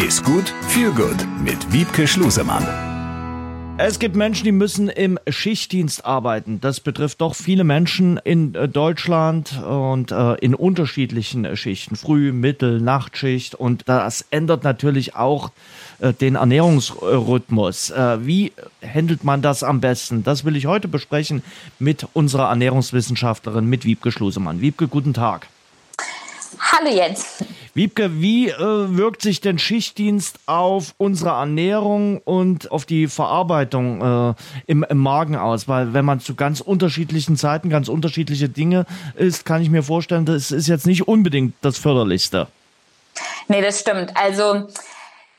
Ist gut, viel gut mit Wiebke Schlusemann. Es gibt Menschen, die müssen im Schichtdienst arbeiten. Das betrifft doch viele Menschen in äh, Deutschland und äh, in unterschiedlichen äh, Schichten. Früh-, Mittel-, Nachtschicht. Und das ändert natürlich auch den Ernährungsrhythmus. Äh, wie handelt man das am besten? Das will ich heute besprechen mit unserer Ernährungswissenschaftlerin, mit Wiebke Schlusemann. Wiebke, guten Tag. Hallo Jens. Wiebke, wie äh, wirkt sich denn Schichtdienst auf unsere Ernährung und auf die Verarbeitung äh, im, im, Magen aus? Weil wenn man zu ganz unterschiedlichen Zeiten ganz unterschiedliche Dinge isst, kann ich mir vorstellen, das ist jetzt nicht unbedingt das Förderlichste. Nee, das stimmt. Also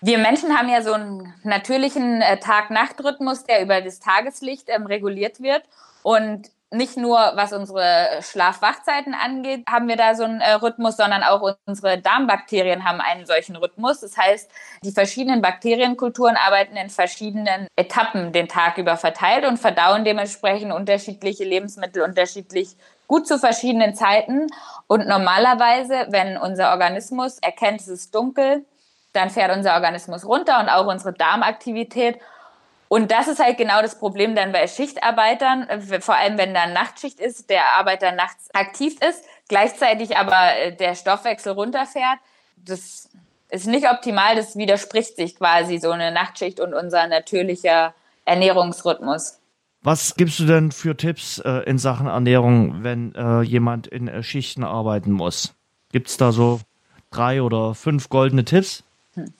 wir Menschen haben ja so einen natürlichen äh, Tag-Nacht-Rhythmus, der über das Tageslicht ähm, reguliert wird. Und nicht nur was unsere Schlaf-Wachzeiten angeht, haben wir da so einen äh, Rhythmus, sondern auch unsere Darmbakterien haben einen solchen Rhythmus. Das heißt, die verschiedenen Bakterienkulturen arbeiten in verschiedenen Etappen den Tag über verteilt und verdauen dementsprechend unterschiedliche Lebensmittel unterschiedlich gut zu verschiedenen Zeiten. Und normalerweise, wenn unser Organismus erkennt, es ist dunkel, dann fährt unser Organismus runter und auch unsere Darmaktivität. Und das ist halt genau das Problem dann bei Schichtarbeitern, vor allem wenn da Nachtschicht ist, der Arbeiter nachts aktiv ist, gleichzeitig aber äh, der Stoffwechsel runterfährt. Das ist nicht optimal, das widerspricht sich quasi so eine Nachtschicht und unser natürlicher Ernährungsrhythmus. Was gibst du denn für Tipps äh, in Sachen Ernährung, wenn äh, jemand in äh, Schichten arbeiten muss? Gibt es da so drei oder fünf goldene Tipps? Hm.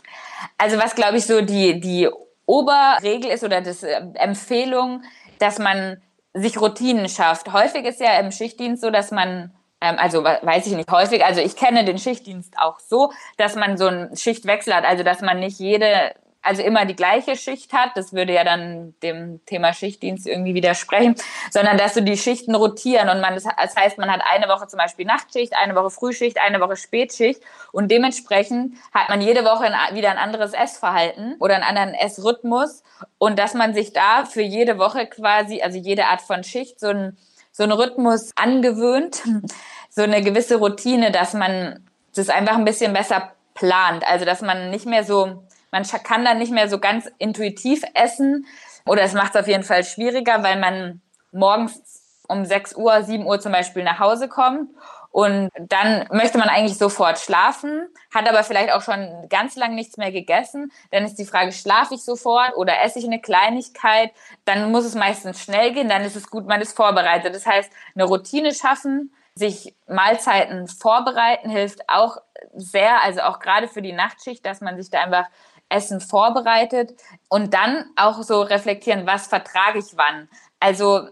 Also was glaube ich so die, die Oberregel ist oder das äh, Empfehlung, dass man sich Routinen schafft. Häufig ist ja im Schichtdienst so, dass man ähm, also weiß ich nicht häufig, also ich kenne den Schichtdienst auch so, dass man so einen Schichtwechsel hat, also dass man nicht jede also immer die gleiche Schicht hat, das würde ja dann dem Thema Schichtdienst irgendwie widersprechen, sondern dass so die Schichten rotieren und man, das heißt, man hat eine Woche zum Beispiel Nachtschicht, eine Woche Frühschicht, eine Woche Spätschicht und dementsprechend hat man jede Woche wieder ein anderes Essverhalten oder einen anderen Essrhythmus und dass man sich da für jede Woche quasi, also jede Art von Schicht, so ein so einen Rhythmus angewöhnt, so eine gewisse Routine, dass man das einfach ein bisschen besser plant, also dass man nicht mehr so man kann dann nicht mehr so ganz intuitiv essen oder es macht es auf jeden Fall schwieriger, weil man morgens um 6 Uhr, 7 Uhr zum Beispiel nach Hause kommt und dann möchte man eigentlich sofort schlafen, hat aber vielleicht auch schon ganz lang nichts mehr gegessen. Dann ist die Frage, schlafe ich sofort oder esse ich eine Kleinigkeit? Dann muss es meistens schnell gehen, dann ist es gut, man ist vorbereitet. Das heißt, eine Routine schaffen, sich Mahlzeiten vorbereiten hilft auch sehr, also auch gerade für die Nachtschicht, dass man sich da einfach Essen vorbereitet und dann auch so reflektieren, was vertrage ich wann. Also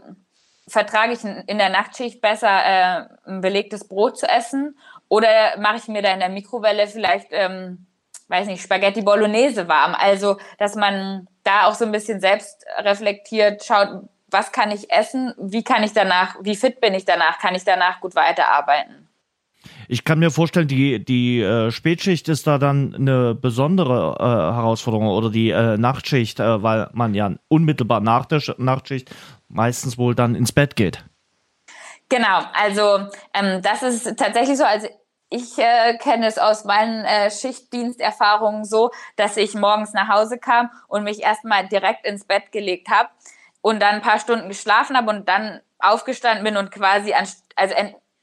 vertrage ich in der Nachtschicht besser äh, ein belegtes Brot zu essen oder mache ich mir da in der Mikrowelle vielleicht, ähm, weiß nicht, Spaghetti Bolognese warm. Also, dass man da auch so ein bisschen selbst reflektiert, schaut, was kann ich essen, wie kann ich danach, wie fit bin ich danach, kann ich danach gut weiterarbeiten. Ich kann mir vorstellen, die, die äh, Spätschicht ist da dann eine besondere äh, Herausforderung oder die äh, Nachtschicht, äh, weil man ja unmittelbar nach der Nachtschicht meistens wohl dann ins Bett geht. Genau, also ähm, das ist tatsächlich so. Also ich äh, kenne es aus meinen äh, Schichtdiensterfahrungen so, dass ich morgens nach Hause kam und mich erstmal direkt ins Bett gelegt habe und dann ein paar Stunden geschlafen habe und dann aufgestanden bin und quasi an, also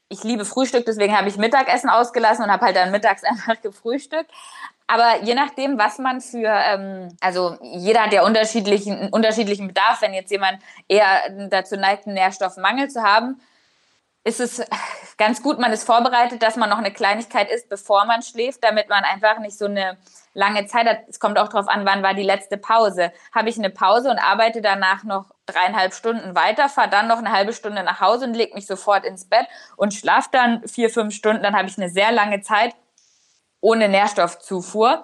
ich liebe Frühstück, deswegen habe ich Mittagessen ausgelassen und habe halt dann mittags einfach gefrühstückt. Aber je nachdem, was man für, ähm, also jeder hat ja unterschiedlichen, unterschiedlichen Bedarf. Wenn jetzt jemand eher dazu neigt, einen Nährstoffmangel zu haben, ist es ganz gut, man ist vorbereitet, dass man noch eine Kleinigkeit isst, bevor man schläft, damit man einfach nicht so eine lange Zeit hat. Es kommt auch darauf an, wann war die letzte Pause. Habe ich eine Pause und arbeite danach noch dreieinhalb Stunden weiter, fahre dann noch eine halbe Stunde nach Hause und lege mich sofort ins Bett und schlafe dann vier, fünf Stunden, dann habe ich eine sehr lange Zeit ohne Nährstoffzufuhr.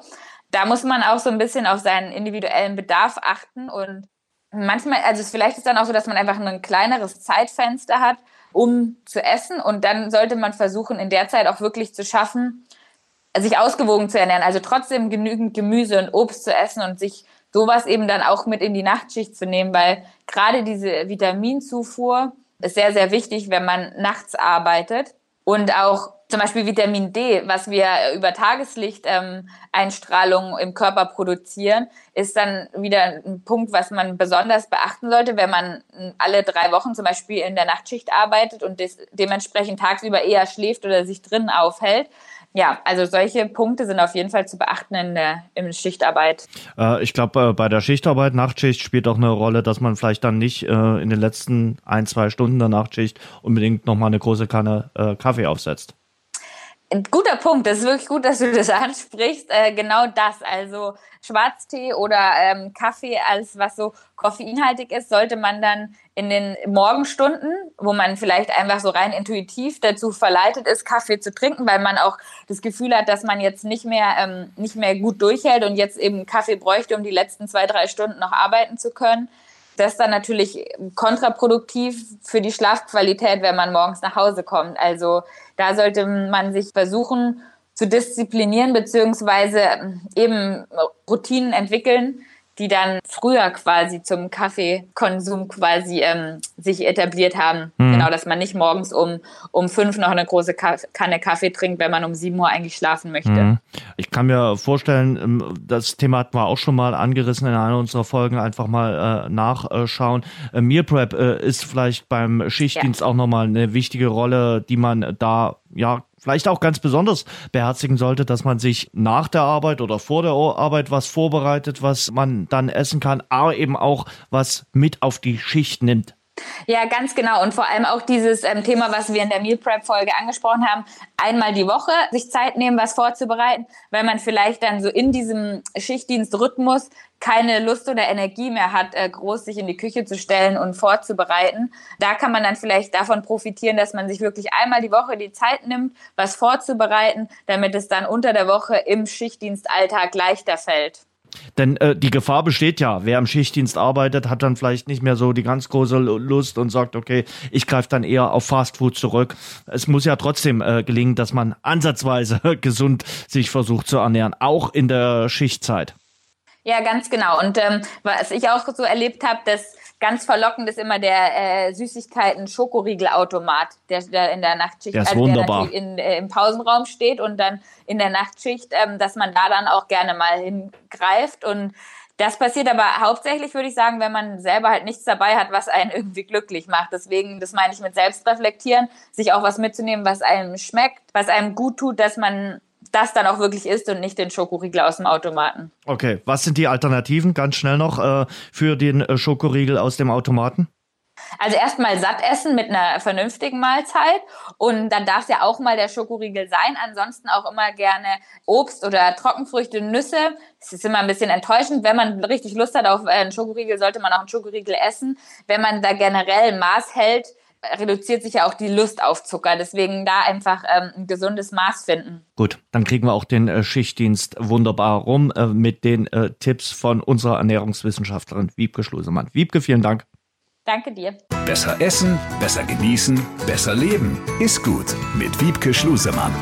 Da muss man auch so ein bisschen auf seinen individuellen Bedarf achten und manchmal, also vielleicht ist dann auch so, dass man einfach ein kleineres Zeitfenster hat, um zu essen und dann sollte man versuchen, in der Zeit auch wirklich zu schaffen, sich ausgewogen zu ernähren, also trotzdem genügend Gemüse und Obst zu essen und sich sowas eben dann auch mit in die Nachtschicht zu nehmen, weil gerade diese Vitaminzufuhr ist sehr, sehr wichtig, wenn man nachts arbeitet. Und auch zum Beispiel Vitamin D, was wir über Tageslichteinstrahlung ähm, im Körper produzieren, ist dann wieder ein Punkt, was man besonders beachten sollte, wenn man alle drei Wochen zum Beispiel in der Nachtschicht arbeitet und dementsprechend tagsüber eher schläft oder sich drinnen aufhält ja, also solche Punkte sind auf jeden Fall zu beachten in der in Schichtarbeit. Äh, ich glaube, äh, bei der Schichtarbeit, Nachtschicht spielt auch eine Rolle, dass man vielleicht dann nicht äh, in den letzten ein, zwei Stunden der Nachtschicht unbedingt nochmal eine große Kanne äh, Kaffee aufsetzt. Ein guter Punkt. Das ist wirklich gut, dass du das ansprichst. Äh, genau das. Also Schwarztee oder ähm, Kaffee, alles was so koffeinhaltig ist, sollte man dann in den Morgenstunden, wo man vielleicht einfach so rein intuitiv dazu verleitet ist, Kaffee zu trinken, weil man auch das Gefühl hat, dass man jetzt nicht mehr ähm, nicht mehr gut durchhält und jetzt eben Kaffee bräuchte, um die letzten zwei drei Stunden noch arbeiten zu können das ist dann natürlich kontraproduktiv für die Schlafqualität, wenn man morgens nach Hause kommt. Also da sollte man sich versuchen zu disziplinieren beziehungsweise eben Routinen entwickeln, die dann früher quasi zum Kaffeekonsum quasi ähm, sich etabliert haben. Mhm. Genau, dass man nicht morgens um, um fünf noch eine große Kanne Kaffee trinkt, wenn man um sieben Uhr eigentlich schlafen möchte. Mhm. Ich kann mir vorstellen, ähm, das Thema hatten wir auch schon mal angerissen in einer unserer Folgen, einfach mal äh, nachschauen. Äh, Meal Prep äh, ist vielleicht beim Schichtdienst ja. auch nochmal eine wichtige Rolle, die man da ja vielleicht auch ganz besonders beherzigen sollte, dass man sich nach der Arbeit oder vor der Arbeit was vorbereitet, was man dann essen kann, aber eben auch was mit auf die Schicht nimmt. Ja, ganz genau. Und vor allem auch dieses ähm, Thema, was wir in der Meal Prep Folge angesprochen haben, einmal die Woche sich Zeit nehmen, was vorzubereiten, weil man vielleicht dann so in diesem Schichtdienstrhythmus keine Lust oder Energie mehr hat, äh, groß sich in die Küche zu stellen und vorzubereiten. Da kann man dann vielleicht davon profitieren, dass man sich wirklich einmal die Woche die Zeit nimmt, was vorzubereiten, damit es dann unter der Woche im Schichtdienstalltag leichter fällt. Denn äh, die Gefahr besteht ja, wer im Schichtdienst arbeitet, hat dann vielleicht nicht mehr so die ganz große Lust und sagt, okay, ich greife dann eher auf Fastfood zurück. Es muss ja trotzdem äh, gelingen, dass man ansatzweise gesund sich versucht zu ernähren, auch in der Schichtzeit. Ja, ganz genau. Und ähm, was ich auch so erlebt habe, dass ganz verlockend ist immer der äh, Süßigkeiten Schokoriegelautomat, der, der in der Nachtschicht also wunderbar. Der in, äh, im Pausenraum steht und dann in der Nachtschicht, ähm, dass man da dann auch gerne mal hingreift und das passiert aber hauptsächlich, würde ich sagen, wenn man selber halt nichts dabei hat, was einen irgendwie glücklich macht. Deswegen, das meine ich mit Selbstreflektieren, sich auch was mitzunehmen, was einem schmeckt, was einem gut tut, dass man das dann auch wirklich isst und nicht den Schokoriegel aus dem Automaten. Okay, was sind die Alternativen ganz schnell noch äh, für den äh, Schokoriegel aus dem Automaten? Also erstmal satt essen mit einer vernünftigen Mahlzeit und dann darf es ja auch mal der Schokoriegel sein. Ansonsten auch immer gerne Obst oder Trockenfrüchte, Nüsse. Es ist immer ein bisschen enttäuschend. Wenn man richtig Lust hat auf einen Schokoriegel, sollte man auch einen Schokoriegel essen. Wenn man da generell Maß hält, reduziert sich ja auch die Lust auf Zucker. Deswegen da einfach ähm, ein gesundes Maß finden. Gut, dann kriegen wir auch den äh, Schichtdienst wunderbar rum äh, mit den äh, Tipps von unserer Ernährungswissenschaftlerin Wiebke Schlusemann. Wiebke, vielen Dank. Danke dir. Besser essen, besser genießen, besser leben. Ist gut mit Wiebke Schlusemann.